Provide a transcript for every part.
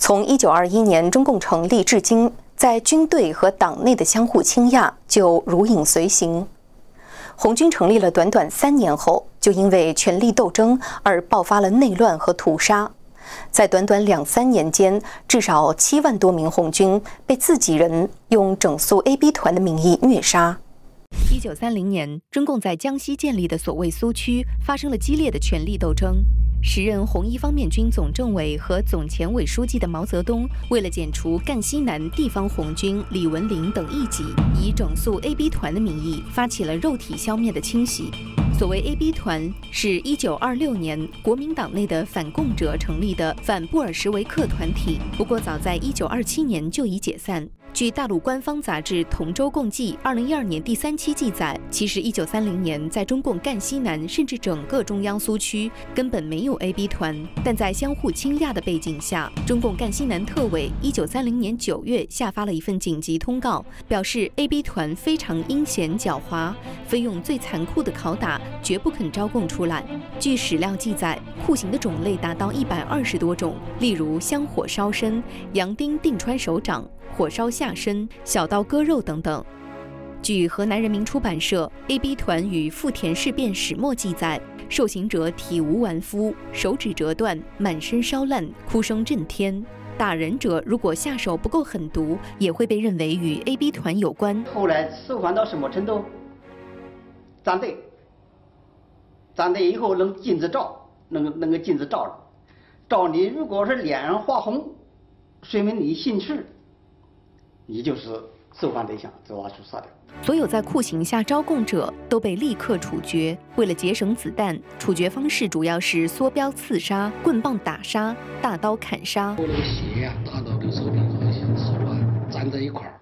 从一九二一年中共成立至今，在军队和党内的相互倾轧就如影随形。红军成立了短短三年后，就因为权力斗争而爆发了内乱和屠杀。在短短两三年间，至少七万多名红军被自己人用整肃 AB 团的名义虐杀。一九三零年，中共在江西建立的所谓苏区发生了激烈的权力斗争。时任红一方面军总政委和总前委书记的毛泽东，为了剪除赣西南地方红军李文林等异己，以整肃 AB 团的名义，发起了肉体消灭的清洗。所谓 AB 团，是一九二六年国民党内的反共者成立的反布尔什维克团体，不过早在一九二七年就已解散。据大陆官方杂志《同舟共济》二零一二年第三期记载，其实一九三零年在中共赣西南甚至整个中央苏区根本没有 AB 团，但在相互倾轧的背景下，中共赣西南特委一九三零年九月下发了一份紧急通告，表示 AB 团非常阴险狡猾，非用最残酷的拷打绝不肯招供出来。据史料记载，酷刑的种类达到一百二十多种，例如香火烧身、洋钉钉穿手掌。火烧下身、小刀割肉等等。据河南人民出版社《AB 团与富田事变始末》记载，受刑者体无完肤，手指折断，满身烧烂，哭声震天。打人者如果下手不够狠毒，也会被认为与 AB 团有关。后来受欢到什么程度？站队，站队以后能禁止照，能能够禁止照了。照你如果是脸上发红，说明你姓氏。你就是受犯对象，走挖出杀掉。所有在酷刑下招供者都被立刻处决。为了节省子弹，处决方式主要是梭镖刺杀、棍棒打杀、大刀砍杀。我那个血呀，打到这个手臂上，手啊粘在一块儿，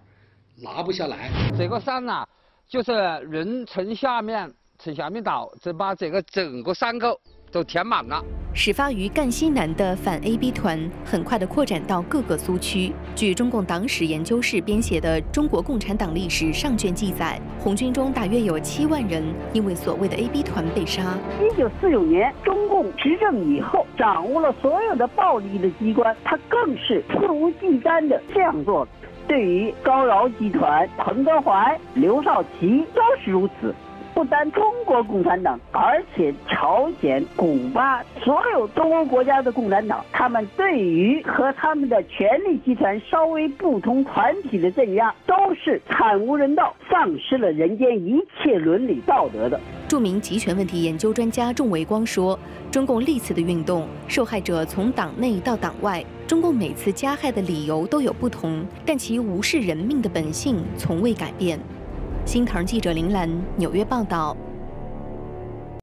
拉不下来。这个山呐，就是人从下面从下面倒，就把这个整个山沟都填满了。始发于赣西南的反 AB 团，很快的扩展到各个苏区。据中共党史研究室编写的《中国共产党历史》上卷记载，红军中大约有七万人因为所谓的 AB 团被杀。一九四九年，中共执政以后，掌握了所有的暴力的机关，他更是肆无忌惮的这样做。对于高饶集团、彭德怀、刘少奇都是如此。不单中国共产党，而且朝鲜、古巴所有东欧国家的共产党，他们对于和他们的权力集团稍微不同团体的镇压，都是惨无人道，丧失了人间一切伦理道德的。著名极权问题研究专家仲维光说：“中共历次的运动，受害者从党内到党外，中共每次加害的理由都有不同，但其无视人命的本性从未改变。”新唐记者林兰纽约报道。